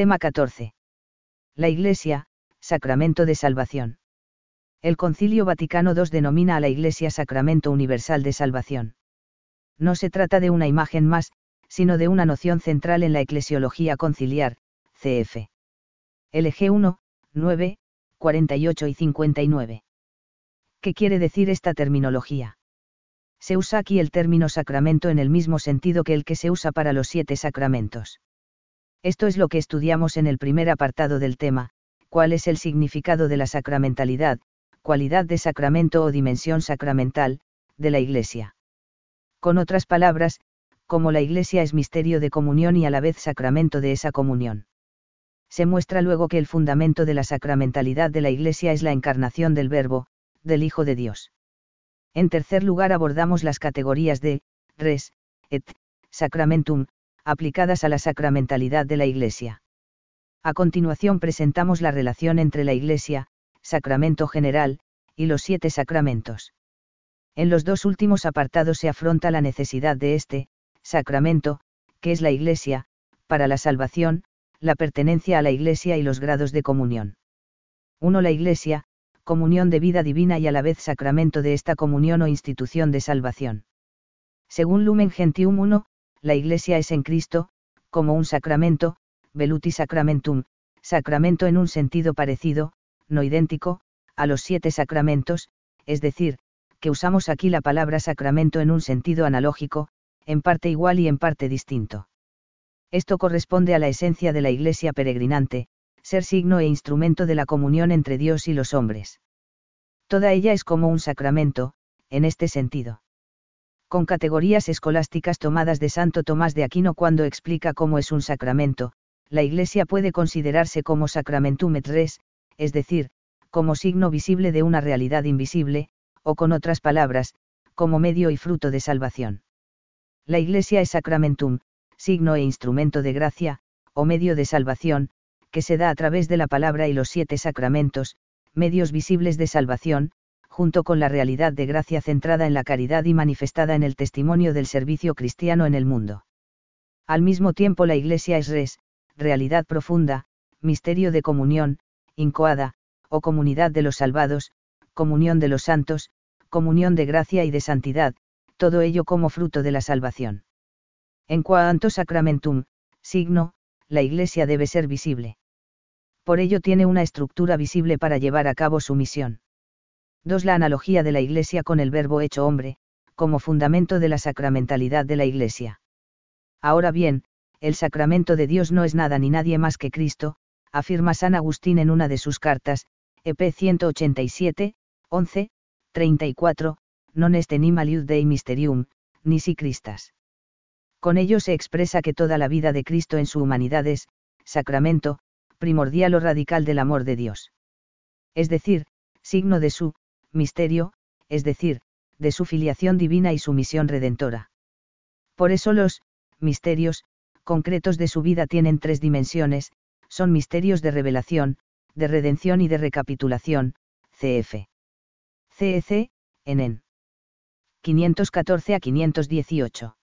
Tema 14. La Iglesia, Sacramento de Salvación. El Concilio Vaticano II denomina a la Iglesia Sacramento Universal de Salvación. No se trata de una imagen más, sino de una noción central en la eclesiología conciliar, cf. LG 1, 9, 48 y 59. ¿Qué quiere decir esta terminología? Se usa aquí el término sacramento en el mismo sentido que el que se usa para los siete sacramentos. Esto es lo que estudiamos en el primer apartado del tema, cuál es el significado de la sacramentalidad, cualidad de sacramento o dimensión sacramental, de la Iglesia. Con otras palabras, como la Iglesia es misterio de comunión y a la vez sacramento de esa comunión. Se muestra luego que el fundamento de la sacramentalidad de la Iglesia es la encarnación del Verbo, del Hijo de Dios. En tercer lugar abordamos las categorías de, res, et, sacramentum, aplicadas a la sacramentalidad de la Iglesia. A continuación presentamos la relación entre la Iglesia, sacramento general, y los siete sacramentos. En los dos últimos apartados se afronta la necesidad de este, sacramento, que es la Iglesia, para la salvación, la pertenencia a la Iglesia y los grados de comunión. 1. La Iglesia, comunión de vida divina y a la vez sacramento de esta comunión o institución de salvación. Según Lumen Gentium 1, la Iglesia es en Cristo, como un sacramento, veluti sacramentum, sacramento en un sentido parecido, no idéntico, a los siete sacramentos, es decir, que usamos aquí la palabra sacramento en un sentido analógico, en parte igual y en parte distinto. Esto corresponde a la esencia de la Iglesia peregrinante, ser signo e instrumento de la comunión entre Dios y los hombres. Toda ella es como un sacramento, en este sentido. Con categorías escolásticas tomadas de Santo Tomás de Aquino cuando explica cómo es un sacramento, la Iglesia puede considerarse como sacramentum et res, es decir, como signo visible de una realidad invisible, o con otras palabras, como medio y fruto de salvación. La Iglesia es sacramentum, signo e instrumento de gracia, o medio de salvación, que se da a través de la palabra y los siete sacramentos, medios visibles de salvación, junto con la realidad de gracia centrada en la caridad y manifestada en el testimonio del servicio cristiano en el mundo. Al mismo tiempo la Iglesia es res, realidad profunda, misterio de comunión, incoada, o comunidad de los salvados, comunión de los santos, comunión de gracia y de santidad, todo ello como fruto de la salvación. En cuanto sacramentum, signo, la Iglesia debe ser visible por ello tiene una estructura visible para llevar a cabo su misión. 2. La analogía de la Iglesia con el verbo hecho hombre, como fundamento de la sacramentalidad de la Iglesia. Ahora bien, el sacramento de Dios no es nada ni nadie más que Cristo, afirma San Agustín en una de sus cartas, EP 187, 11, 34, non est animalius Dei Mysterium, ni si Cristas. Con ello se expresa que toda la vida de Cristo en su humanidad es, sacramento, primordial o radical del amor de Dios. Es decir, signo de su, misterio, es decir, de su filiación divina y su misión redentora. Por eso los, misterios, concretos de su vida tienen tres dimensiones, son misterios de revelación, de redención y de recapitulación, CF. CEC, en 514 a 518.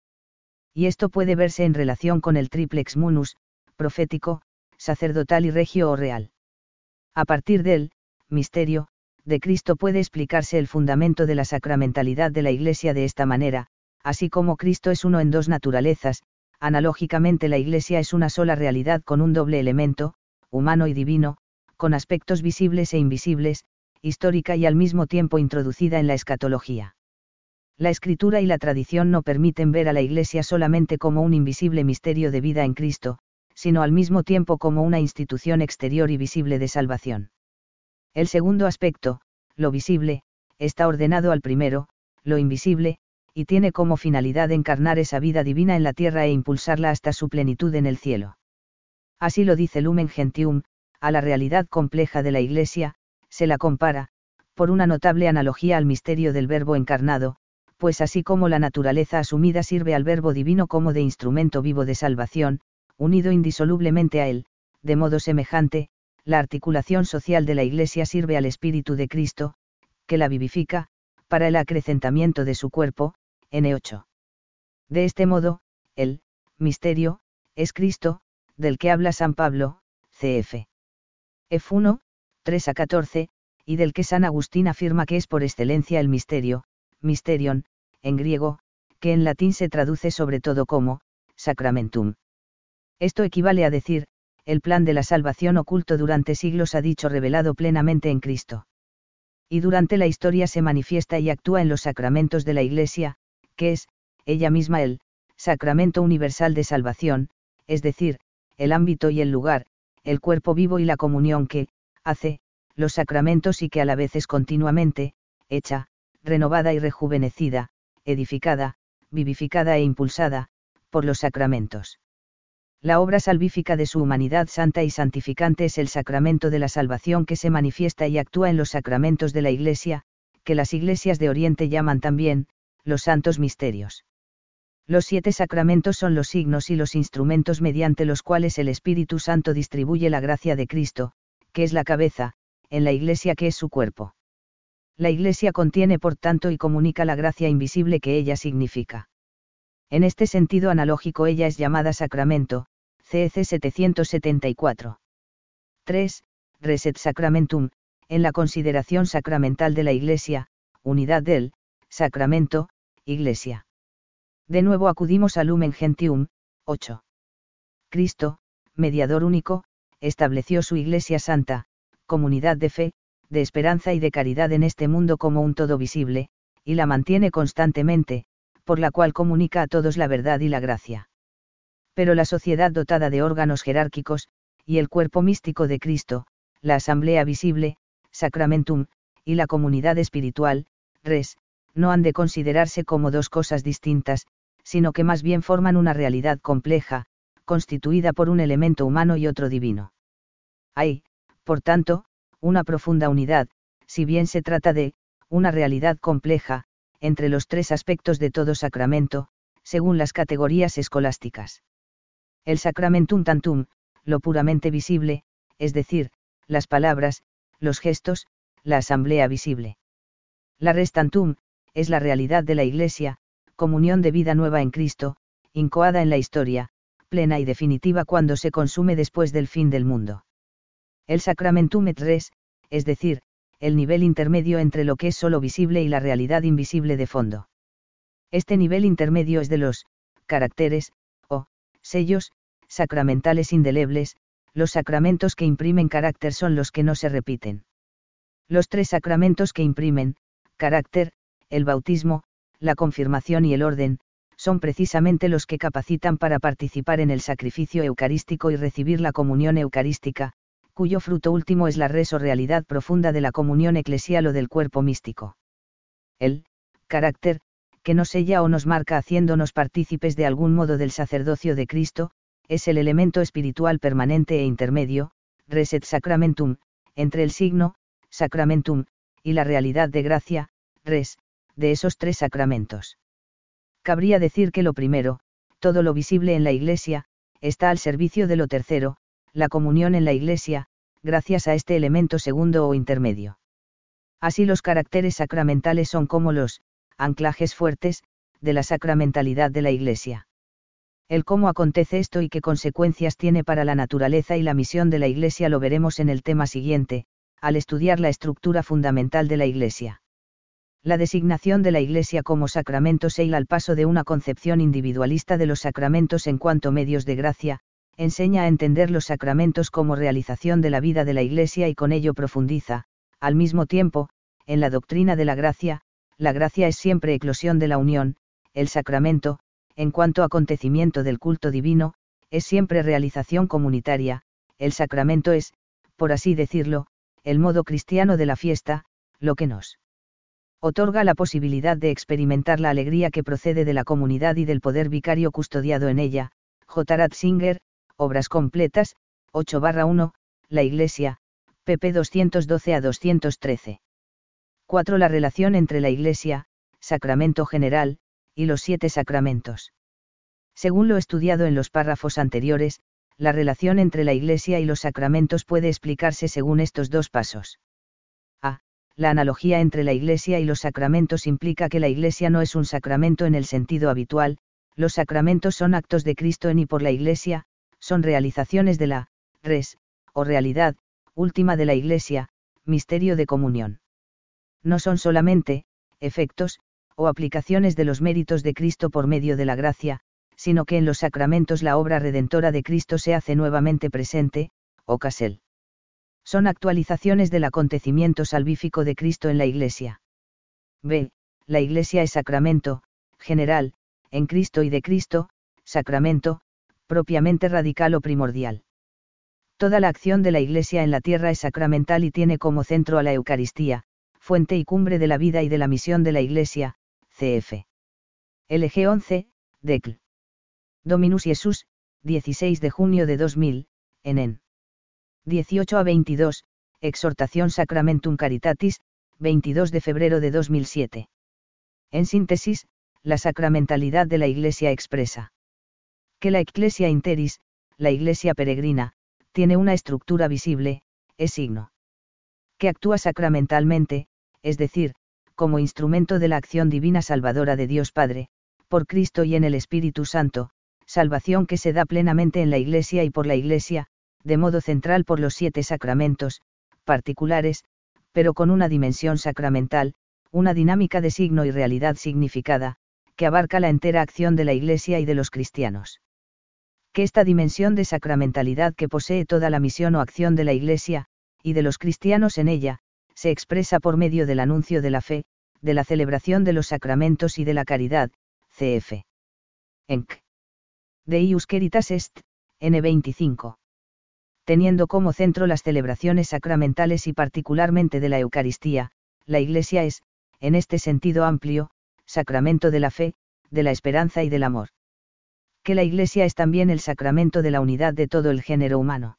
Y esto puede verse en relación con el triplex munus, profético, sacerdotal y regio o real. A partir del misterio de Cristo puede explicarse el fundamento de la sacramentalidad de la Iglesia de esta manera, así como Cristo es uno en dos naturalezas, analógicamente la Iglesia es una sola realidad con un doble elemento, humano y divino, con aspectos visibles e invisibles, histórica y al mismo tiempo introducida en la escatología. La escritura y la tradición no permiten ver a la Iglesia solamente como un invisible misterio de vida en Cristo, sino al mismo tiempo como una institución exterior y visible de salvación. El segundo aspecto, lo visible, está ordenado al primero, lo invisible, y tiene como finalidad encarnar esa vida divina en la tierra e impulsarla hasta su plenitud en el cielo. Así lo dice Lumen Gentium, a la realidad compleja de la Iglesia, se la compara, por una notable analogía al misterio del Verbo encarnado, pues así como la naturaleza asumida sirve al Verbo divino como de instrumento vivo de salvación, unido indisolublemente a él, de modo semejante, la articulación social de la Iglesia sirve al Espíritu de Cristo, que la vivifica, para el acrecentamiento de su cuerpo, N8. De este modo, el misterio, es Cristo, del que habla San Pablo, cf. F1, 3 a 14, y del que San Agustín afirma que es por excelencia el misterio, mysterion, en griego, que en latín se traduce sobre todo como, sacramentum. Esto equivale a decir, el plan de la salvación oculto durante siglos ha dicho revelado plenamente en Cristo. Y durante la historia se manifiesta y actúa en los sacramentos de la Iglesia, que es, ella misma el, sacramento universal de salvación, es decir, el ámbito y el lugar, el cuerpo vivo y la comunión que, hace, los sacramentos y que a la vez es continuamente, hecha, renovada y rejuvenecida, edificada, vivificada e impulsada, por los sacramentos. La obra salvífica de su humanidad santa y santificante es el sacramento de la salvación que se manifiesta y actúa en los sacramentos de la Iglesia, que las iglesias de Oriente llaman también, los santos misterios. Los siete sacramentos son los signos y los instrumentos mediante los cuales el Espíritu Santo distribuye la gracia de Cristo, que es la cabeza, en la Iglesia que es su cuerpo. La Iglesia contiene por tanto y comunica la gracia invisible que ella significa. En este sentido analógico ella es llamada sacramento, CEC 774. 3. Reset Sacramentum, en la consideración sacramental de la Iglesia, unidad del, sacramento, Iglesia. De nuevo acudimos al Lumen Gentium, 8. Cristo, mediador único, estableció su Iglesia Santa, comunidad de fe, de esperanza y de caridad en este mundo como un todo visible, y la mantiene constantemente, por la cual comunica a todos la verdad y la gracia. Pero la sociedad dotada de órganos jerárquicos, y el cuerpo místico de Cristo, la asamblea visible, sacramentum, y la comunidad espiritual, res, no han de considerarse como dos cosas distintas, sino que más bien forman una realidad compleja, constituida por un elemento humano y otro divino. Hay, por tanto, una profunda unidad, si bien se trata de, una realidad compleja, entre los tres aspectos de todo sacramento, según las categorías escolásticas. El sacramentum tantum, lo puramente visible, es decir, las palabras, los gestos, la asamblea visible. La res tantum, es la realidad de la Iglesia, comunión de vida nueva en Cristo, incoada en la historia, plena y definitiva cuando se consume después del fin del mundo. El sacramentum et res, es decir, el nivel intermedio entre lo que es solo visible y la realidad invisible de fondo. Este nivel intermedio es de los caracteres, o sellos, sacramentales indelebles, los sacramentos que imprimen carácter son los que no se repiten. Los tres sacramentos que imprimen, carácter, el bautismo, la confirmación y el orden, son precisamente los que capacitan para participar en el sacrificio eucarístico y recibir la comunión eucarística, cuyo fruto último es la res o realidad profunda de la comunión eclesial o del cuerpo místico. El carácter, que nos sella o nos marca haciéndonos partícipes de algún modo del sacerdocio de Cristo, es el elemento espiritual permanente e intermedio, reset sacramentum, entre el signo, sacramentum, y la realidad de gracia, res, de esos tres sacramentos. Cabría decir que lo primero, todo lo visible en la Iglesia, está al servicio de lo tercero, la comunión en la Iglesia, gracias a este elemento segundo o intermedio. Así los caracteres sacramentales son como los anclajes fuertes, de la sacramentalidad de la Iglesia. El cómo acontece esto y qué consecuencias tiene para la naturaleza y la misión de la Iglesia lo veremos en el tema siguiente, al estudiar la estructura fundamental de la Iglesia. La designación de la Iglesia como sacramento se al paso de una concepción individualista de los sacramentos en cuanto medios de gracia, enseña a entender los sacramentos como realización de la vida de la Iglesia y con ello profundiza, al mismo tiempo, en la doctrina de la gracia, la gracia es siempre eclosión de la unión, el sacramento, en cuanto acontecimiento del culto divino, es siempre realización comunitaria, el sacramento es, por así decirlo, el modo cristiano de la fiesta, lo que nos otorga la posibilidad de experimentar la alegría que procede de la comunidad y del poder vicario custodiado en ella. J. Ratzinger, Obras completas, 8 1, La Iglesia, pp 212 a 213. 4. La relación entre la Iglesia, sacramento general, y los siete sacramentos. Según lo estudiado en los párrafos anteriores, la relación entre la Iglesia y los sacramentos puede explicarse según estos dos pasos la analogía entre la Iglesia y los sacramentos implica que la Iglesia no es un sacramento en el sentido habitual, los sacramentos son actos de Cristo en y por la Iglesia, son realizaciones de la res, o realidad, última de la Iglesia, misterio de comunión. No son solamente, efectos, o aplicaciones de los méritos de Cristo por medio de la gracia, sino que en los sacramentos la obra redentora de Cristo se hace nuevamente presente, o casel. Son actualizaciones del acontecimiento salvífico de Cristo en la Iglesia. B. La Iglesia es sacramento, general, en Cristo y de Cristo, sacramento, propiamente radical o primordial. Toda la acción de la Iglesia en la tierra es sacramental y tiene como centro a la Eucaristía, fuente y cumbre de la vida y de la misión de la Iglesia, cf. LG 11, Decl. Dominus Jesus, 16 de junio de 2000, en 18 a 22, Exhortación Sacramentum Caritatis, 22 de febrero de 2007. En síntesis, la sacramentalidad de la Iglesia expresa que la Ecclesia Interis, la Iglesia peregrina, tiene una estructura visible, es signo. Que actúa sacramentalmente, es decir, como instrumento de la acción divina salvadora de Dios Padre, por Cristo y en el Espíritu Santo, salvación que se da plenamente en la Iglesia y por la Iglesia, de modo central por los siete sacramentos, particulares, pero con una dimensión sacramental, una dinámica de signo y realidad significada, que abarca la entera acción de la Iglesia y de los cristianos. Que esta dimensión de sacramentalidad que posee toda la misión o acción de la Iglesia, y de los cristianos en ella, se expresa por medio del anuncio de la fe, de la celebración de los sacramentos y de la caridad, cf. Enc. Ius Caritas Est, N25. Teniendo como centro las celebraciones sacramentales y particularmente de la Eucaristía, la Iglesia es, en este sentido amplio, sacramento de la fe, de la esperanza y del amor. Que la Iglesia es también el sacramento de la unidad de todo el género humano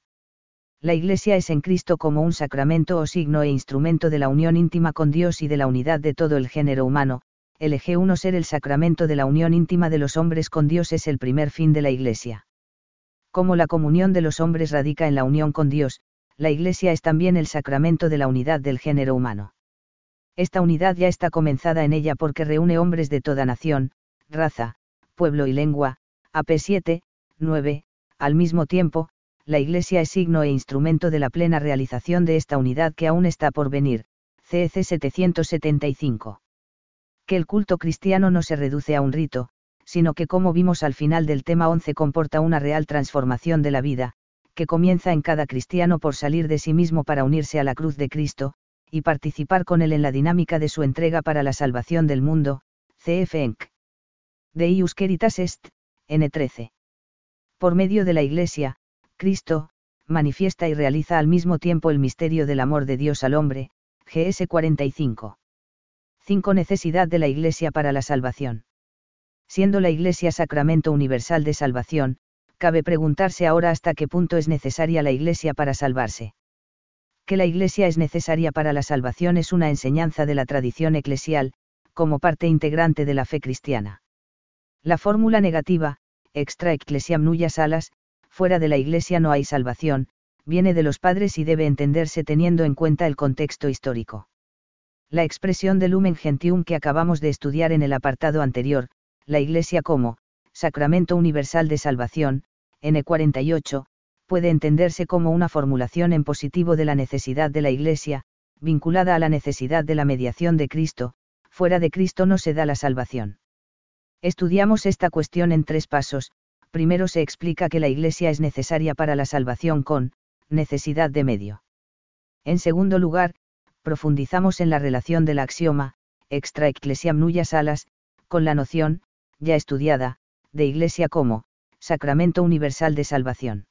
la Iglesia es en Cristo como un sacramento o signo e instrumento de la unión íntima con Dios y de la unidad de todo el género humano, el eje 1 ser el sacramento de la unión íntima de los hombres con Dios es el primer fin de la Iglesia. Como la comunión de los hombres radica en la unión con Dios, la Iglesia es también el sacramento de la unidad del género humano. Esta unidad ya está comenzada en ella porque reúne hombres de toda nación, raza, pueblo y lengua, AP 7, 9, al mismo tiempo, la Iglesia es signo e instrumento de la plena realización de esta unidad que aún está por venir. CEC 775. Que el culto cristiano no se reduce a un rito, sino que como vimos al final del tema 11 comporta una real transformación de la vida, que comienza en cada cristiano por salir de sí mismo para unirse a la cruz de Cristo, y participar con él en la dinámica de su entrega para la salvación del mundo, CF Enc. Ius Caritas Est, N13. Por medio de la Iglesia, Cristo, manifiesta y realiza al mismo tiempo el misterio del amor de Dios al hombre, GS 45. 5. Necesidad de la Iglesia para la salvación. Siendo la Iglesia sacramento universal de salvación, cabe preguntarse ahora hasta qué punto es necesaria la Iglesia para salvarse. Que la Iglesia es necesaria para la salvación es una enseñanza de la tradición eclesial, como parte integrante de la fe cristiana. La fórmula negativa, extra ecclesiam nullas salas, fuera de la Iglesia no hay salvación, viene de los padres y debe entenderse teniendo en cuenta el contexto histórico. La expresión de lumen gentium que acabamos de estudiar en el apartado anterior, la Iglesia como, sacramento universal de salvación, N48, puede entenderse como una formulación en positivo de la necesidad de la Iglesia, vinculada a la necesidad de la mediación de Cristo, fuera de Cristo no se da la salvación. Estudiamos esta cuestión en tres pasos, primero se explica que la Iglesia es necesaria para la salvación con, necesidad de medio. En segundo lugar, profundizamos en la relación del axioma, extra ecclesiam nulla salas, con la noción, ya estudiada, de Iglesia como, sacramento universal de salvación.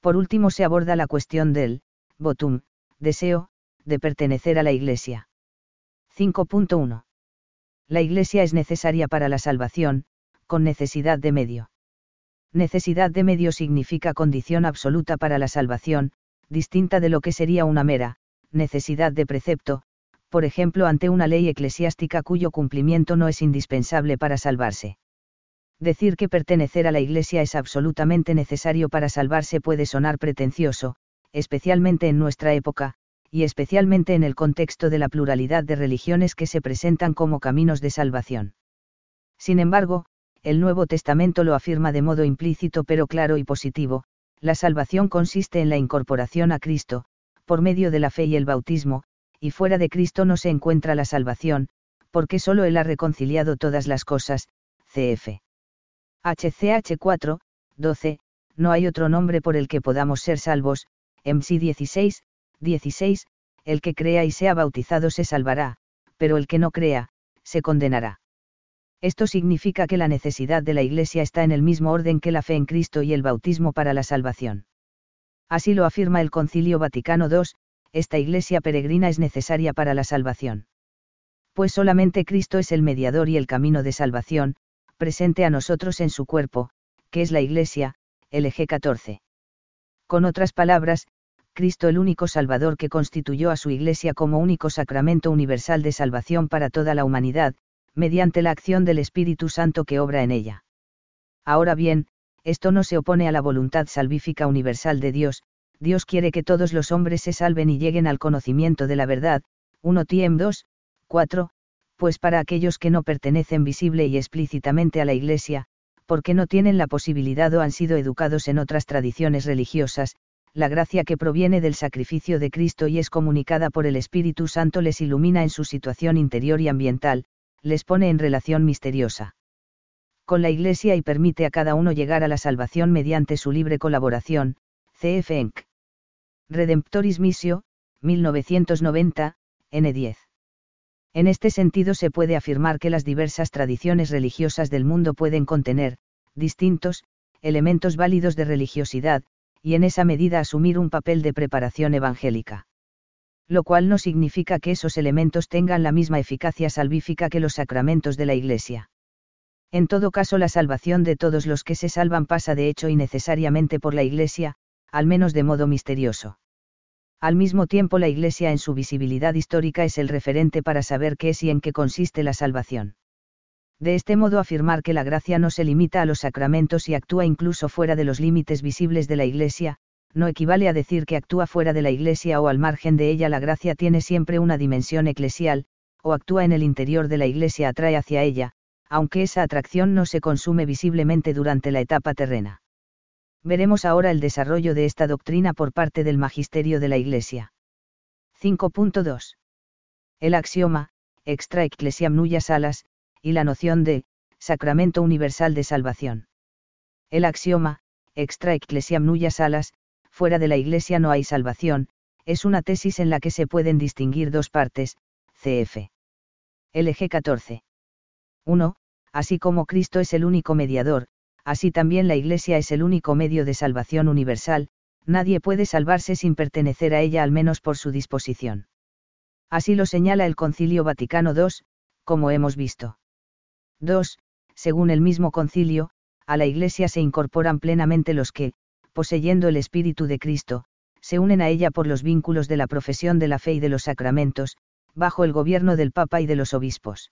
Por último se aborda la cuestión del, votum, deseo, de pertenecer a la Iglesia. 5.1. La Iglesia es necesaria para la salvación, con necesidad de medio. Necesidad de medio significa condición absoluta para la salvación, distinta de lo que sería una mera, necesidad de precepto, por ejemplo ante una ley eclesiástica cuyo cumplimiento no es indispensable para salvarse. Decir que pertenecer a la Iglesia es absolutamente necesario para salvarse puede sonar pretencioso, especialmente en nuestra época, y especialmente en el contexto de la pluralidad de religiones que se presentan como caminos de salvación. Sin embargo, el Nuevo Testamento lo afirma de modo implícito pero claro y positivo, La salvación consiste en la incorporación a Cristo, por medio de la fe y el bautismo, y fuera de Cristo no se encuentra la salvación, porque solo Él ha reconciliado todas las cosas, cf. HCH 4, 12, no hay otro nombre por el que podamos ser salvos, MC 16, 16, el que crea y sea bautizado se salvará, pero el que no crea, se condenará. Esto significa que la necesidad de la Iglesia está en el mismo orden que la fe en Cristo y el bautismo para la salvación. Así lo afirma el Concilio Vaticano II, esta Iglesia peregrina es necesaria para la salvación. Pues solamente Cristo es el mediador y el camino de salvación, presente a nosotros en su cuerpo, que es la Iglesia, LG 14. Con otras palabras, Cristo el único Salvador que constituyó a su Iglesia como único sacramento universal de salvación para toda la humanidad, mediante la acción del Espíritu Santo que obra en ella. Ahora bien, esto no se opone a la voluntad salvífica universal de Dios, Dios quiere que todos los hombres se salven y lleguen al conocimiento de la verdad, 1 Tiem 2, 4, pues para aquellos que no pertenecen visible y explícitamente a la Iglesia, porque no tienen la posibilidad o han sido educados en otras tradiciones religiosas, la gracia que proviene del sacrificio de Cristo y es comunicada por el Espíritu Santo les ilumina en su situación interior y ambiental, les pone en relación misteriosa con la Iglesia y permite a cada uno llegar a la salvación mediante su libre colaboración, CF Enc. Redemptoris Missio, 1990, N10. En este sentido se puede afirmar que las diversas tradiciones religiosas del mundo pueden contener, distintos, elementos válidos de religiosidad, y en esa medida asumir un papel de preparación evangélica lo cual no significa que esos elementos tengan la misma eficacia salvífica que los sacramentos de la Iglesia. En todo caso, la salvación de todos los que se salvan pasa de hecho y necesariamente por la Iglesia, al menos de modo misterioso. Al mismo tiempo, la Iglesia en su visibilidad histórica es el referente para saber qué es y en qué consiste la salvación. De este modo afirmar que la gracia no se limita a los sacramentos y actúa incluso fuera de los límites visibles de la Iglesia, no equivale a decir que actúa fuera de la Iglesia o al margen de ella. La gracia tiene siempre una dimensión eclesial, o actúa en el interior de la Iglesia atrae hacia ella, aunque esa atracción no se consume visiblemente durante la etapa terrena. Veremos ahora el desarrollo de esta doctrina por parte del magisterio de la Iglesia. 5.2. El axioma, extra ecclesiam nulla salas, y la noción de, sacramento universal de salvación. El axioma, extra ecclesiam nulla salas, fuera de la Iglesia no hay salvación, es una tesis en la que se pueden distinguir dos partes, cf. LG 14. 1. Así como Cristo es el único mediador, así también la Iglesia es el único medio de salvación universal, nadie puede salvarse sin pertenecer a ella al menos por su disposición. Así lo señala el Concilio Vaticano II, como hemos visto. 2. Según el mismo concilio, a la Iglesia se incorporan plenamente los que, poseyendo el Espíritu de Cristo, se unen a ella por los vínculos de la profesión de la fe y de los sacramentos, bajo el gobierno del Papa y de los obispos.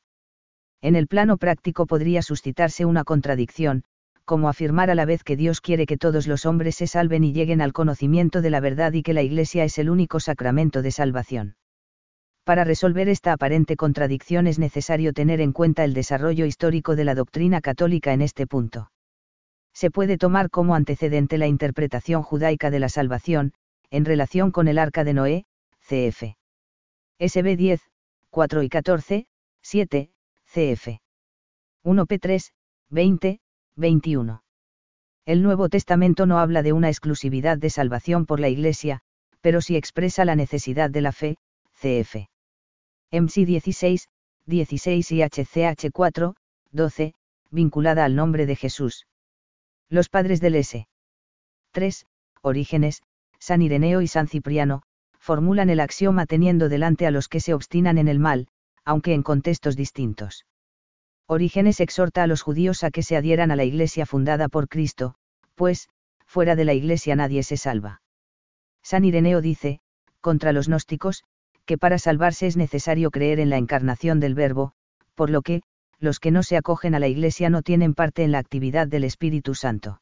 En el plano práctico podría suscitarse una contradicción, como afirmar a la vez que Dios quiere que todos los hombres se salven y lleguen al conocimiento de la verdad y que la Iglesia es el único sacramento de salvación. Para resolver esta aparente contradicción es necesario tener en cuenta el desarrollo histórico de la doctrina católica en este punto se puede tomar como antecedente la interpretación judaica de la salvación, en relación con el arca de Noé, cf. SB 10, 4 y 14, 7, cf. 1p3, 20, 21. El Nuevo Testamento no habla de una exclusividad de salvación por la Iglesia, pero sí expresa la necesidad de la fe, cf. MC 16, 16 y HCH 4, 12, vinculada al nombre de Jesús. Los padres del S. 3. Orígenes, San Ireneo y San Cipriano, formulan el axioma teniendo delante a los que se obstinan en el mal, aunque en contextos distintos. Orígenes exhorta a los judíos a que se adhieran a la iglesia fundada por Cristo, pues, fuera de la iglesia nadie se salva. San Ireneo dice, contra los gnósticos, que para salvarse es necesario creer en la encarnación del Verbo, por lo que, los que no se acogen a la Iglesia no tienen parte en la actividad del Espíritu Santo.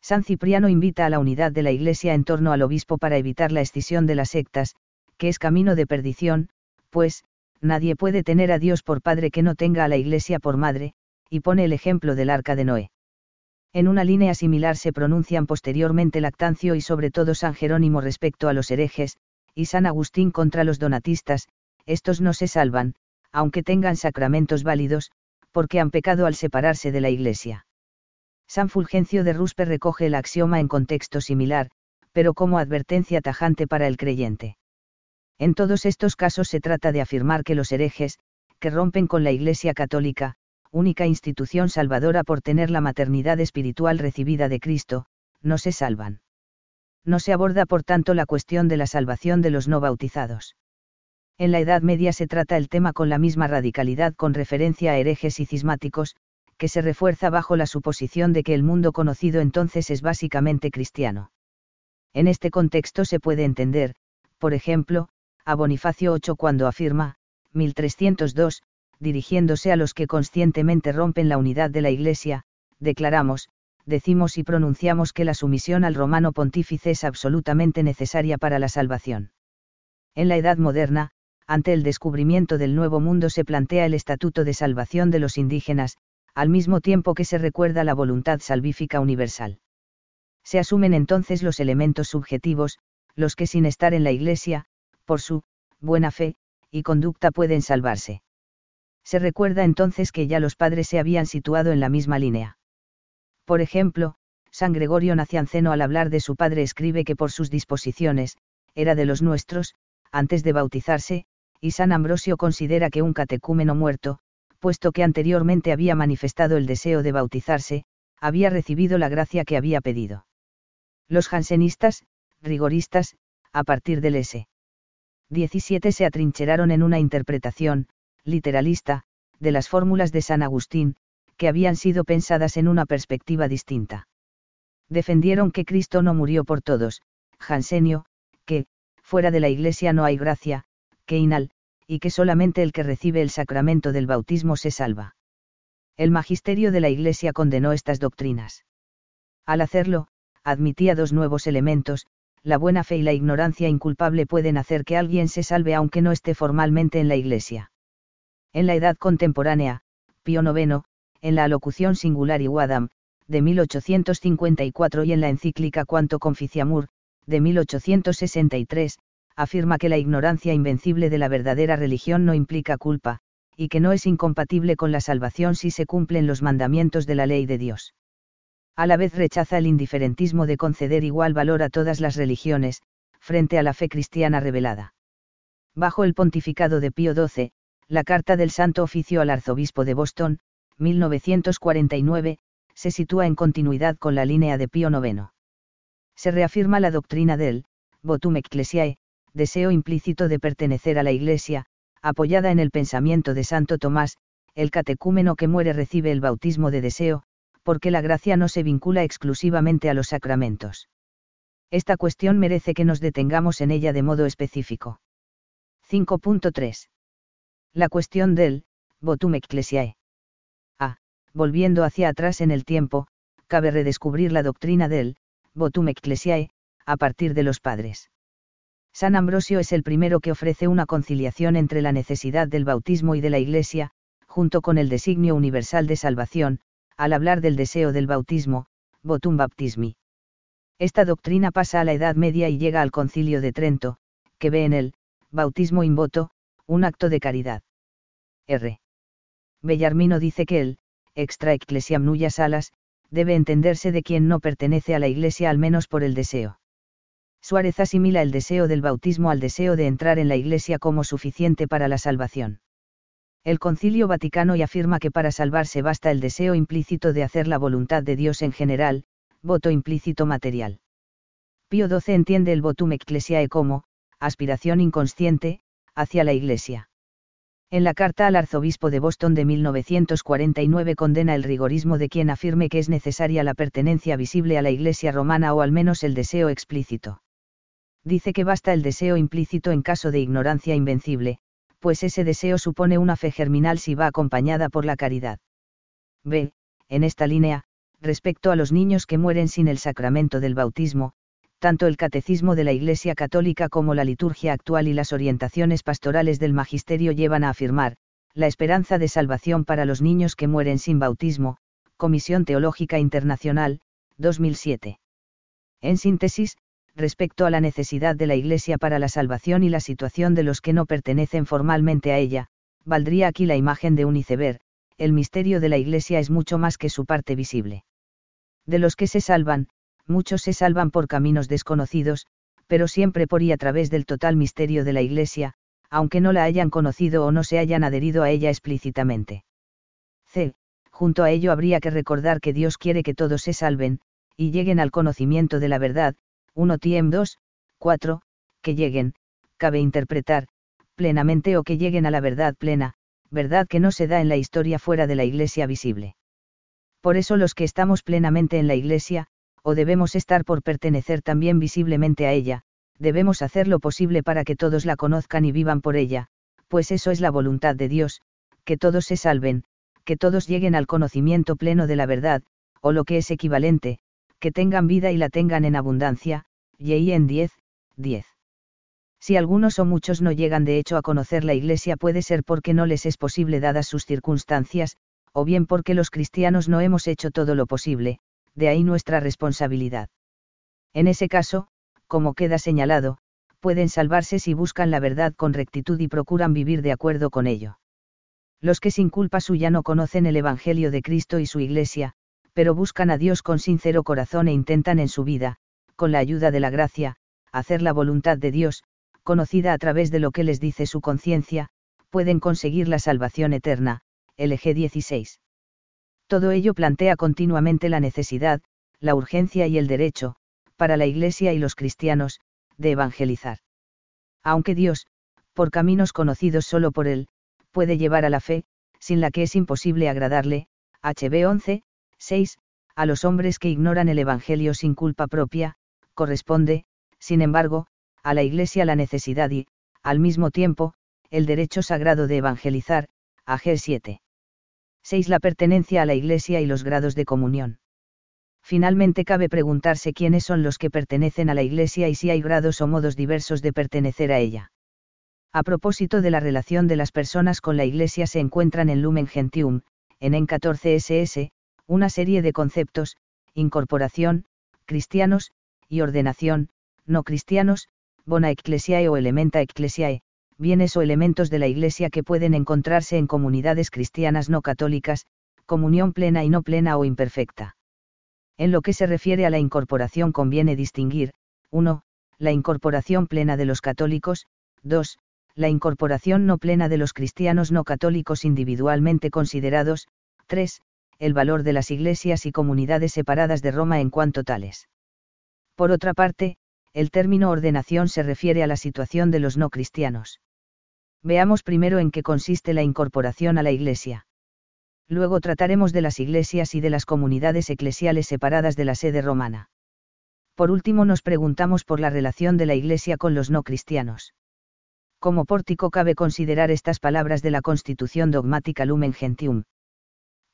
San Cipriano invita a la unidad de la Iglesia en torno al obispo para evitar la escisión de las sectas, que es camino de perdición, pues, nadie puede tener a Dios por padre que no tenga a la Iglesia por madre, y pone el ejemplo del arca de Noé. En una línea similar se pronuncian posteriormente Lactancio y sobre todo San Jerónimo respecto a los herejes, y San Agustín contra los donatistas, estos no se salvan, aunque tengan sacramentos válidos, porque han pecado al separarse de la Iglesia. San Fulgencio de Ruspe recoge el axioma en contexto similar, pero como advertencia tajante para el creyente. En todos estos casos se trata de afirmar que los herejes, que rompen con la Iglesia católica, única institución salvadora por tener la maternidad espiritual recibida de Cristo, no se salvan. No se aborda por tanto la cuestión de la salvación de los no bautizados. En la Edad Media se trata el tema con la misma radicalidad con referencia a herejes y cismáticos, que se refuerza bajo la suposición de que el mundo conocido entonces es básicamente cristiano. En este contexto se puede entender, por ejemplo, a Bonifacio VIII cuando afirma, 1302, dirigiéndose a los que conscientemente rompen la unidad de la Iglesia, declaramos, decimos y pronunciamos que la sumisión al romano pontífice es absolutamente necesaria para la salvación. En la Edad Moderna, ante el descubrimiento del Nuevo Mundo se plantea el Estatuto de Salvación de los Indígenas, al mismo tiempo que se recuerda la voluntad salvífica universal. Se asumen entonces los elementos subjetivos, los que sin estar en la Iglesia, por su buena fe y conducta pueden salvarse. Se recuerda entonces que ya los padres se habían situado en la misma línea. Por ejemplo, San Gregorio Nacianceno al hablar de su padre escribe que por sus disposiciones, era de los nuestros, antes de bautizarse, y San Ambrosio considera que un catecúmeno muerto, puesto que anteriormente había manifestado el deseo de bautizarse, había recibido la gracia que había pedido. Los jansenistas, rigoristas, a partir del S. 17 se atrincheraron en una interpretación, literalista, de las fórmulas de San Agustín, que habían sido pensadas en una perspectiva distinta. Defendieron que Cristo no murió por todos, Jansenio, que, fuera de la Iglesia no hay gracia, que inal, y que solamente el que recibe el sacramento del bautismo se salva. El magisterio de la Iglesia condenó estas doctrinas. Al hacerlo, admitía dos nuevos elementos, la buena fe y la ignorancia inculpable pueden hacer que alguien se salve aunque no esté formalmente en la Iglesia. En la edad contemporánea, Pío IX, en la alocución singular y de 1854 y en la encíclica Quanto Conficiamur, de 1863, afirma que la ignorancia invencible de la verdadera religión no implica culpa, y que no es incompatible con la salvación si se cumplen los mandamientos de la ley de Dios. A la vez rechaza el indiferentismo de conceder igual valor a todas las religiones, frente a la fe cristiana revelada. Bajo el pontificado de Pío XII, la Carta del Santo Oficio al Arzobispo de Boston, 1949, se sitúa en continuidad con la línea de Pío IX. Se reafirma la doctrina del votum ecclesiae, deseo implícito de pertenecer a la Iglesia, apoyada en el pensamiento de Santo Tomás, el catecúmeno que muere recibe el bautismo de deseo, porque la gracia no se vincula exclusivamente a los sacramentos. Esta cuestión merece que nos detengamos en ella de modo específico. 5.3. La cuestión del votum ecclesiae. A. Volviendo hacia atrás en el tiempo, cabe redescubrir la doctrina del votum ecclesiae, a partir de los padres. San Ambrosio es el primero que ofrece una conciliación entre la necesidad del bautismo y de la Iglesia, junto con el designio universal de salvación, al hablar del deseo del bautismo, votum baptismi. Esta doctrina pasa a la Edad Media y llega al Concilio de Trento, que ve en el bautismo in voto, un acto de caridad. R. Bellarmino dice que el extra ecclesiam nulla salas, debe entenderse de quien no pertenece a la Iglesia al menos por el deseo. Suárez asimila el deseo del bautismo al deseo de entrar en la Iglesia como suficiente para la salvación. El Concilio Vaticano y afirma que para salvarse basta el deseo implícito de hacer la voluntad de Dios en general, voto implícito material. Pío XII entiende el votum ecclesiae como, aspiración inconsciente, hacia la Iglesia. En la carta al arzobispo de Boston de 1949 condena el rigorismo de quien afirme que es necesaria la pertenencia visible a la Iglesia romana o al menos el deseo explícito dice que basta el deseo implícito en caso de ignorancia invencible, pues ese deseo supone una fe germinal si va acompañada por la caridad. B. En esta línea, respecto a los niños que mueren sin el sacramento del bautismo, tanto el catecismo de la Iglesia Católica como la liturgia actual y las orientaciones pastorales del magisterio llevan a afirmar, la esperanza de salvación para los niños que mueren sin bautismo, Comisión Teológica Internacional, 2007. En síntesis, respecto a la necesidad de la Iglesia para la salvación y la situación de los que no pertenecen formalmente a ella, valdría aquí la imagen de un iceberg, el misterio de la Iglesia es mucho más que su parte visible. De los que se salvan, muchos se salvan por caminos desconocidos, pero siempre por y a través del total misterio de la Iglesia, aunque no la hayan conocido o no se hayan adherido a ella explícitamente. C. Junto a ello habría que recordar que Dios quiere que todos se salven, y lleguen al conocimiento de la verdad, 1 Tiem 2, 4, que lleguen, cabe interpretar, plenamente o que lleguen a la verdad plena, verdad que no se da en la historia fuera de la iglesia visible. Por eso los que estamos plenamente en la iglesia, o debemos estar por pertenecer también visiblemente a ella, debemos hacer lo posible para que todos la conozcan y vivan por ella, pues eso es la voluntad de Dios, que todos se salven, que todos lleguen al conocimiento pleno de la verdad, o lo que es equivalente, que tengan vida y la tengan en abundancia, y en 10, 10. Si algunos o muchos no llegan de hecho a conocer la Iglesia puede ser porque no les es posible dadas sus circunstancias, o bien porque los cristianos no hemos hecho todo lo posible, de ahí nuestra responsabilidad. En ese caso, como queda señalado, pueden salvarse si buscan la verdad con rectitud y procuran vivir de acuerdo con ello. Los que sin culpa suya no conocen el Evangelio de Cristo y su Iglesia, pero buscan a Dios con sincero corazón e intentan en su vida, con la ayuda de la gracia, hacer la voluntad de Dios, conocida a través de lo que les dice su conciencia, pueden conseguir la salvación eterna, LG 16. Todo ello plantea continuamente la necesidad, la urgencia y el derecho, para la Iglesia y los cristianos, de evangelizar. Aunque Dios, por caminos conocidos solo por Él, puede llevar a la fe, sin la que es imposible agradarle, HB 11, 6, a los hombres que ignoran el Evangelio sin culpa propia, corresponde, sin embargo, a la Iglesia la necesidad y, al mismo tiempo, el derecho sagrado de evangelizar, AG 7. 6. La pertenencia a la Iglesia y los grados de comunión. Finalmente cabe preguntarse quiénes son los que pertenecen a la Iglesia y si hay grados o modos diversos de pertenecer a ella. A propósito de la relación de las personas con la Iglesia se encuentran en Lumen Gentium, en EN 14 SS, una serie de conceptos, incorporación, cristianos, y ordenación, no cristianos, bona ecclesiae o elementa ecclesiae, bienes o elementos de la Iglesia que pueden encontrarse en comunidades cristianas no católicas, comunión plena y no plena o imperfecta. En lo que se refiere a la incorporación conviene distinguir, 1. La incorporación plena de los católicos, 2. La incorporación no plena de los cristianos no católicos individualmente considerados, 3. El valor de las iglesias y comunidades separadas de Roma en cuanto tales. Por otra parte, el término ordenación se refiere a la situación de los no cristianos. Veamos primero en qué consiste la incorporación a la Iglesia. Luego trataremos de las iglesias y de las comunidades eclesiales separadas de la sede romana. Por último nos preguntamos por la relación de la Iglesia con los no cristianos. Como pórtico cabe considerar estas palabras de la Constitución dogmática Lumen Gentium.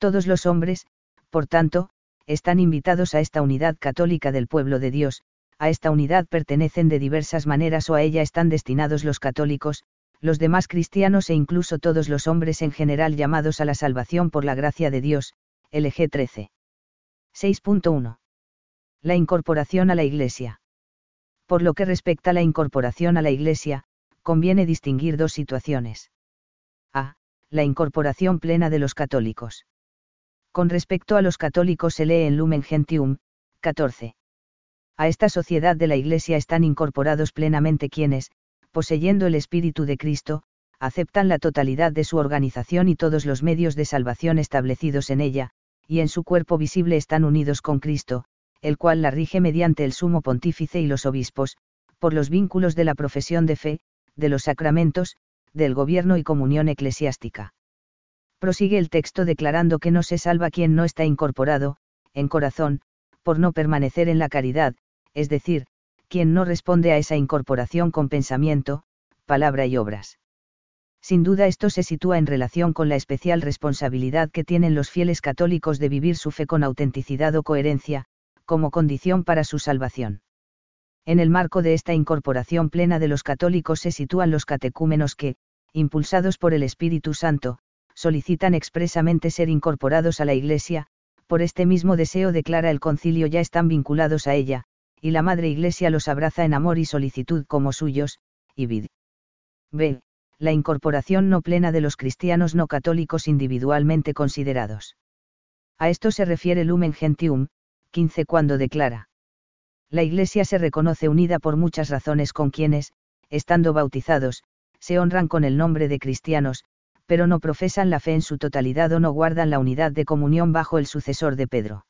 Todos los hombres, por tanto, están invitados a esta unidad católica del pueblo de Dios, a esta unidad pertenecen de diversas maneras o a ella están destinados los católicos, los demás cristianos e incluso todos los hombres en general llamados a la salvación por la gracia de Dios, LG 13. 6.1. La incorporación a la Iglesia. Por lo que respecta a la incorporación a la Iglesia, conviene distinguir dos situaciones. A. La incorporación plena de los católicos. Con respecto a los católicos se lee en Lumen Gentium, 14 a esta sociedad de la Iglesia están incorporados plenamente quienes, poseyendo el Espíritu de Cristo, aceptan la totalidad de su organización y todos los medios de salvación establecidos en ella, y en su cuerpo visible están unidos con Cristo, el cual la rige mediante el sumo pontífice y los obispos, por los vínculos de la profesión de fe, de los sacramentos, del gobierno y comunión eclesiástica. Prosigue el texto declarando que no se salva quien no está incorporado, en corazón, por no permanecer en la caridad, es decir, quien no responde a esa incorporación con pensamiento, palabra y obras. Sin duda esto se sitúa en relación con la especial responsabilidad que tienen los fieles católicos de vivir su fe con autenticidad o coherencia, como condición para su salvación. En el marco de esta incorporación plena de los católicos se sitúan los catecúmenos que, impulsados por el Espíritu Santo, solicitan expresamente ser incorporados a la Iglesia, Por este mismo deseo declara el concilio ya están vinculados a ella, y la Madre Iglesia los abraza en amor y solicitud como suyos, y vid. B. La incorporación no plena de los cristianos no católicos individualmente considerados. A esto se refiere Lumen Gentium, 15 cuando declara. La Iglesia se reconoce unida por muchas razones con quienes, estando bautizados, se honran con el nombre de cristianos, pero no profesan la fe en su totalidad o no guardan la unidad de comunión bajo el sucesor de Pedro.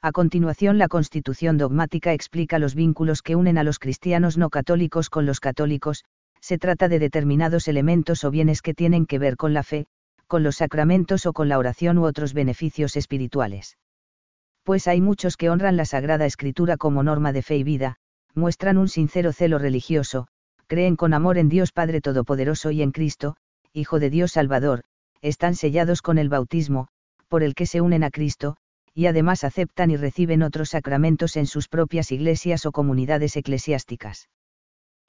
A continuación, la Constitución dogmática explica los vínculos que unen a los cristianos no católicos con los católicos, se trata de determinados elementos o bienes que tienen que ver con la fe, con los sacramentos o con la oración u otros beneficios espirituales pues hay muchos que honran la Sagrada Escritura como norma de fe y vida, muestran un sincero celo religioso, creen con amor en Dios Padre Todopoderoso y en Cristo, Hijo de Dios Salvador, están sellados con el bautismo, por el que se unen a Cristo, y además aceptan y reciben otros sacramentos en sus propias iglesias o comunidades eclesiásticas.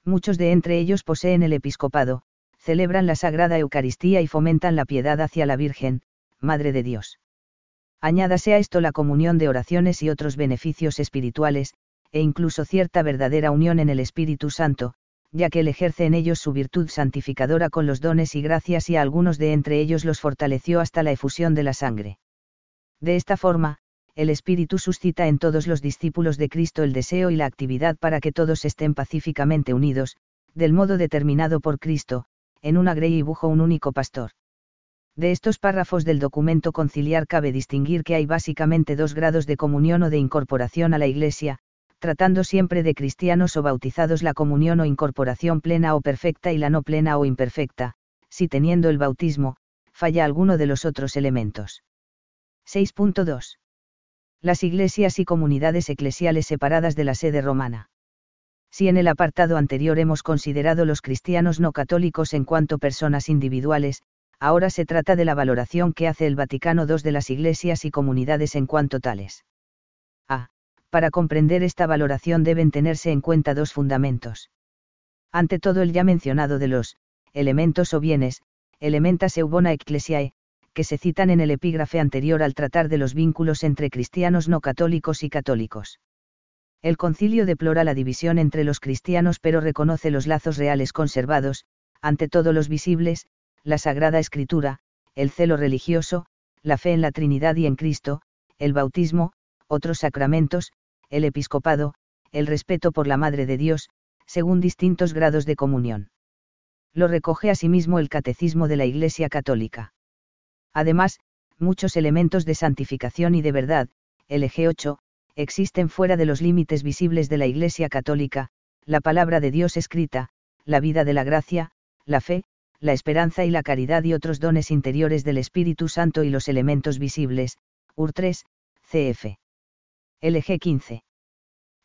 Muchos de entre ellos poseen el episcopado, celebran la Sagrada Eucaristía y fomentan la piedad hacia la Virgen, Madre de Dios. Añádase a esto la comunión de oraciones y otros beneficios espirituales, e incluso cierta verdadera unión en el Espíritu Santo, ya que él ejerce en ellos su virtud santificadora con los dones y gracias y a algunos de entre ellos los fortaleció hasta la efusión de la sangre. De esta forma, el Espíritu suscita en todos los discípulos de Cristo el deseo y la actividad para que todos estén pacíficamente unidos, del modo determinado por Cristo, en una grey y bujo un único pastor. De estos párrafos del documento conciliar cabe distinguir que hay básicamente dos grados de comunión o de incorporación a la Iglesia, tratando siempre de cristianos o bautizados la comunión o incorporación plena o perfecta y la no plena o imperfecta, si teniendo el bautismo, falla alguno de los otros elementos. 6.2. Las iglesias y comunidades eclesiales separadas de la sede romana. Si en el apartado anterior hemos considerado los cristianos no católicos en cuanto personas individuales, ahora se trata de la valoración que hace el Vaticano II de las iglesias y comunidades en cuanto tales. A. Para comprender esta valoración deben tenerse en cuenta dos fundamentos. Ante todo el ya mencionado de los elementos o bienes, elementas eubona ecclesiae, que se citan en el epígrafe anterior al tratar de los vínculos entre cristianos no católicos y católicos. El concilio deplora la división entre los cristianos pero reconoce los lazos reales conservados, ante todo los visibles, la Sagrada Escritura, el celo religioso, la fe en la Trinidad y en Cristo, el bautismo, otros sacramentos, el episcopado, el respeto por la Madre de Dios, según distintos grados de comunión. Lo recoge asimismo el Catecismo de la Iglesia Católica. Además, muchos elementos de santificación y de verdad, el eje 8, existen fuera de los límites visibles de la Iglesia Católica, la palabra de Dios escrita, la vida de la gracia, la fe, la esperanza y la caridad y otros dones interiores del Espíritu Santo y los elementos visibles, UR 3, CF. LG 15.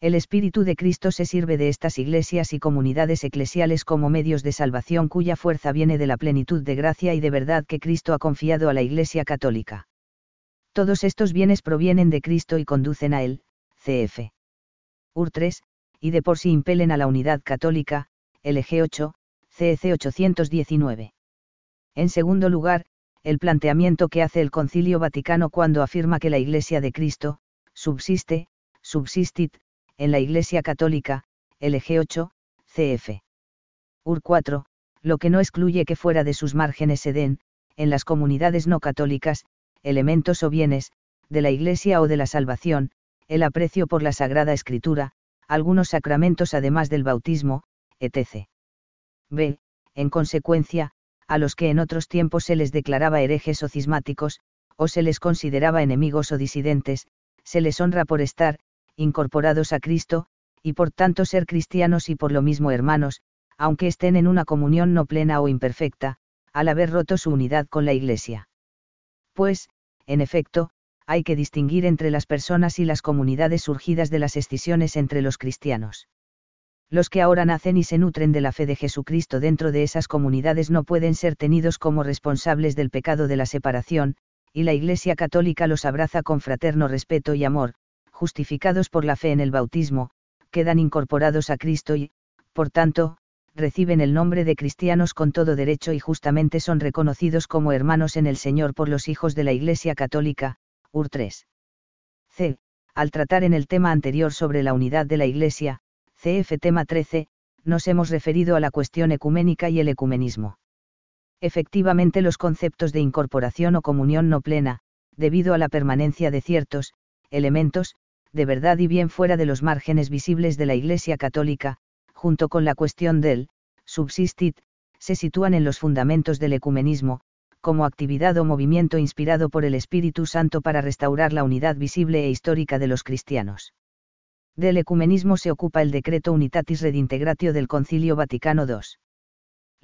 El Espíritu de Cristo se sirve de estas iglesias y comunidades eclesiales como medios de salvación cuya fuerza viene de la plenitud de gracia y de verdad que Cristo ha confiado a la Iglesia Católica. Todos estos bienes provienen de Cristo y conducen a él, CF. UR 3, y de por sí impelen a la unidad católica, LG 8, CEC 819. En segundo lugar, el planteamiento que hace el Concilio Vaticano cuando afirma que la Iglesia de Cristo, subsiste, subsistit, en la Iglesia Católica, LG 8, CF. UR 4, lo que no excluye que fuera de sus márgenes se den, en las comunidades no católicas, elementos o bienes, de la Iglesia o de la salvación, el aprecio por la Sagrada Escritura, algunos sacramentos además del bautismo, etc. B. En consecuencia, a los que en otros tiempos se les declaraba herejes o cismáticos, o se les consideraba enemigos o disidentes, se les honra por estar, incorporados a Cristo, y por tanto ser cristianos y por lo mismo hermanos, aunque estén en una comunión no plena o imperfecta, al haber roto su unidad con la Iglesia. Pues, en efecto, hay que distinguir entre las personas y las comunidades surgidas de las escisiones entre los cristianos. Los que ahora nacen y se nutren de la fe de Jesucristo dentro de esas comunidades no pueden ser tenidos como responsables del pecado de la separación, y la Iglesia Católica los abraza con fraterno respeto y amor, justificados por la fe en el bautismo, quedan incorporados a Cristo y, por tanto, reciben el nombre de cristianos con todo derecho y justamente son reconocidos como hermanos en el Señor por los hijos de la Iglesia Católica, UR 3. C. Al tratar en el tema anterior sobre la unidad de la Iglesia, CF tema 13, nos hemos referido a la cuestión ecuménica y el ecumenismo. Efectivamente los conceptos de incorporación o comunión no plena, debido a la permanencia de ciertos, elementos, de verdad y bien fuera de los márgenes visibles de la Iglesia católica, junto con la cuestión del, subsistit, se sitúan en los fundamentos del ecumenismo, como actividad o movimiento inspirado por el Espíritu Santo para restaurar la unidad visible e histórica de los cristianos. Del ecumenismo se ocupa el decreto Unitatis Redintegratio del Concilio Vaticano II.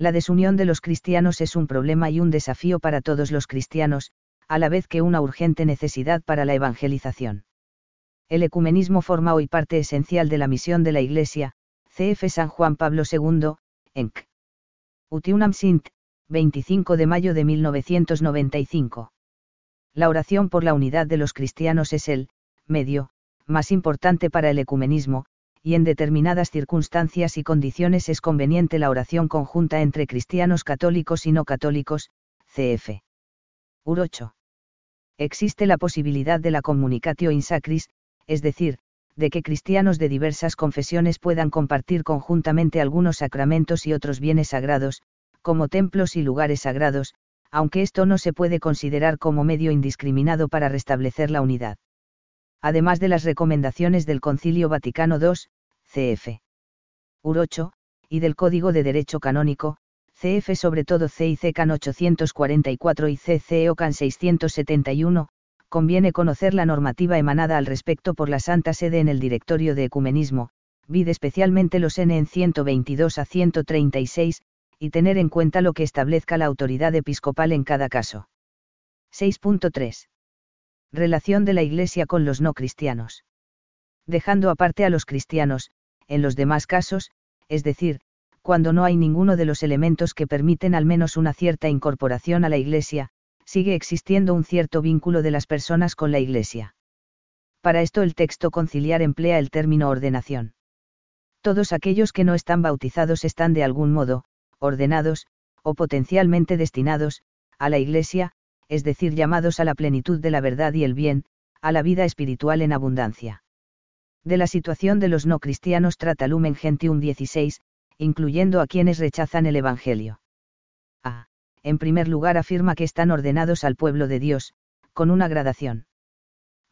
La desunión de los cristianos es un problema y un desafío para todos los cristianos, a la vez que una urgente necesidad para la evangelización. El ecumenismo forma hoy parte esencial de la misión de la Iglesia, CF San Juan Pablo II, Enc. Utiunam Sint, 25 de mayo de 1995. La oración por la unidad de los cristianos es el medio más importante para el ecumenismo, y en determinadas circunstancias y condiciones es conveniente la oración conjunta entre cristianos católicos y no católicos, cf. UR 8. Existe la posibilidad de la communicatio in sacris, es decir, de que cristianos de diversas confesiones puedan compartir conjuntamente algunos sacramentos y otros bienes sagrados, como templos y lugares sagrados, aunque esto no se puede considerar como medio indiscriminado para restablecer la unidad. Además de las recomendaciones del Concilio Vaticano II, cf. UR 8, y del Código de Derecho Canónico, cf. sobre todo CIC CAN 844 y CCO CAN 671, conviene conocer la normativa emanada al respecto por la Santa Sede en el Directorio de Ecumenismo, vid especialmente los N en 122 a 136, y tener en cuenta lo que establezca la autoridad episcopal en cada caso. 6.3. Relación de la Iglesia con los no cristianos. Dejando aparte a los cristianos, en los demás casos, es decir, cuando no hay ninguno de los elementos que permiten al menos una cierta incorporación a la Iglesia, sigue existiendo un cierto vínculo de las personas con la Iglesia. Para esto el texto conciliar emplea el término ordenación. Todos aquellos que no están bautizados están de algún modo, ordenados, o potencialmente destinados, a la Iglesia, es decir, llamados a la plenitud de la verdad y el bien, a la vida espiritual en abundancia. De la situación de los no cristianos trata Lumen Gentium 16, incluyendo a quienes rechazan el Evangelio. A. En primer lugar afirma que están ordenados al pueblo de Dios, con una gradación.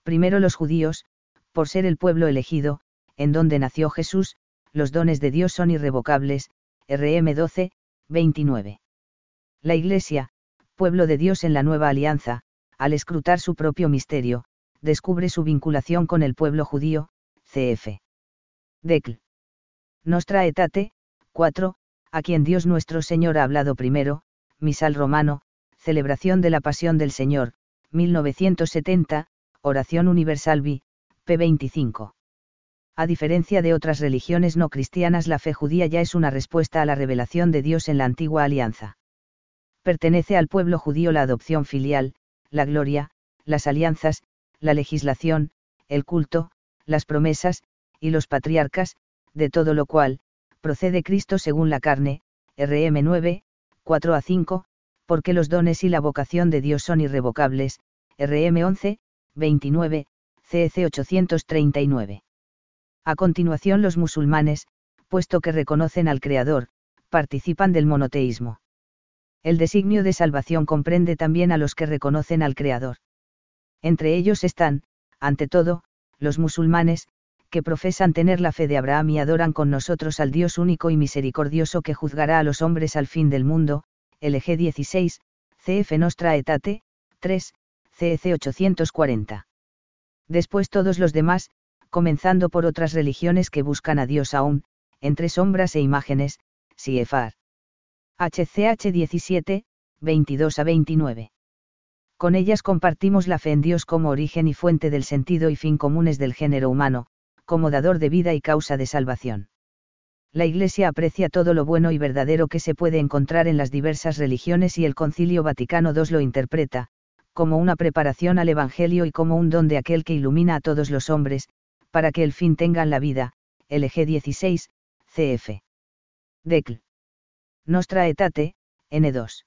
Primero los judíos, por ser el pueblo elegido, en donde nació Jesús, los dones de Dios son irrevocables, RM 12, 29. La Iglesia, pueblo de Dios en la nueva alianza, al escrutar su propio misterio, descubre su vinculación con el pueblo judío, cf. Decl. Nostra etate, 4, a quien Dios nuestro Señor ha hablado primero, Misal Romano, Celebración de la Pasión del Señor, 1970, Oración Universal B, p. 25. A diferencia de otras religiones no cristianas, la fe judía ya es una respuesta a la revelación de Dios en la antigua alianza. Pertenece al pueblo judío la adopción filial, la gloria, las alianzas, la legislación, el culto, las promesas, y los patriarcas, de todo lo cual, procede Cristo según la carne, RM 9, 4 a 5, porque los dones y la vocación de Dios son irrevocables, RM 11, 29, CEC 839. A continuación los musulmanes, puesto que reconocen al Creador, participan del monoteísmo. El designio de salvación comprende también a los que reconocen al Creador. Entre ellos están, ante todo, los musulmanes, que profesan tener la fe de Abraham y adoran con nosotros al Dios único y misericordioso que juzgará a los hombres al fin del mundo, LG 16, CF Nostra Etate, 3, CEC 840. Después todos los demás, comenzando por otras religiones que buscan a Dios aún, entre sombras e imágenes, Siefar. HCH 17, 22 a 29. Con ellas compartimos la fe en Dios como origen y fuente del sentido y fin comunes del género humano, como dador de vida y causa de salvación. La Iglesia aprecia todo lo bueno y verdadero que se puede encontrar en las diversas religiones y el Concilio Vaticano II lo interpreta, como una preparación al Evangelio y como un don de aquel que ilumina a todos los hombres, para que el fin tengan la vida, LG 16, CF. Decl. Nostra etate, N2.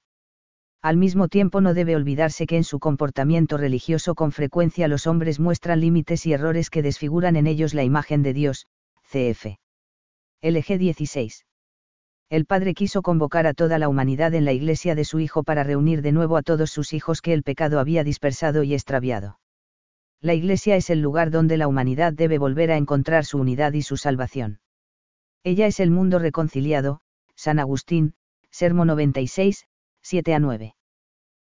Al mismo tiempo no debe olvidarse que en su comportamiento religioso con frecuencia los hombres muestran límites y errores que desfiguran en ellos la imagen de Dios, cf. LG 16. El Padre quiso convocar a toda la humanidad en la iglesia de su Hijo para reunir de nuevo a todos sus hijos que el pecado había dispersado y extraviado. La iglesia es el lugar donde la humanidad debe volver a encontrar su unidad y su salvación. Ella es el mundo reconciliado, San Agustín, Sermo 96, 7 a 9.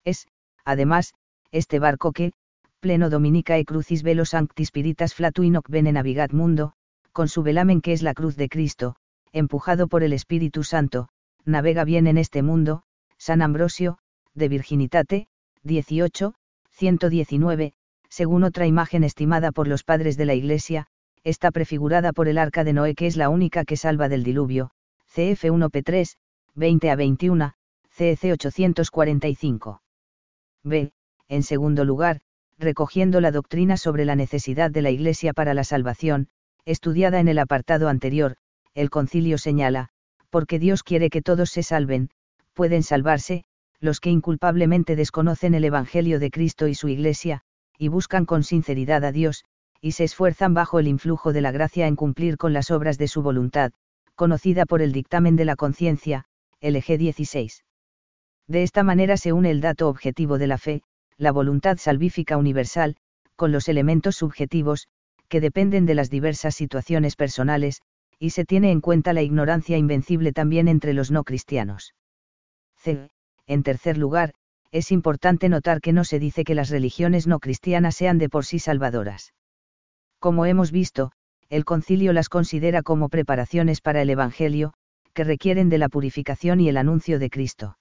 Es, además, este barco que, pleno dominica e crucis velo sancti spiritas flatuinoc bene navigat mundo, con su velamen que es la cruz de Cristo, empujado por el Espíritu Santo, navega bien en este mundo, San Ambrosio, de Virginitate, 18, 119, según otra imagen estimada por los padres de la Iglesia, está prefigurada por el arca de Noé que es la única que salva del diluvio, CF 1P3, 20 a 21, CEC 845. B. En segundo lugar, recogiendo la doctrina sobre la necesidad de la Iglesia para la salvación, estudiada en el apartado anterior, el concilio señala, porque Dios quiere que todos se salven, pueden salvarse, los que inculpablemente desconocen el Evangelio de Cristo y su Iglesia, y buscan con sinceridad a Dios, y se esfuerzan bajo el influjo de la gracia en cumplir con las obras de su voluntad, conocida por el dictamen de la conciencia, LG 16. De esta manera se une el dato objetivo de la fe, la voluntad salvífica universal, con los elementos subjetivos, que dependen de las diversas situaciones personales, y se tiene en cuenta la ignorancia invencible también entre los no cristianos. C. En tercer lugar, es importante notar que no se dice que las religiones no cristianas sean de por sí salvadoras. Como hemos visto, el concilio las considera como preparaciones para el Evangelio, que requieren de la purificación y el anuncio de Cristo.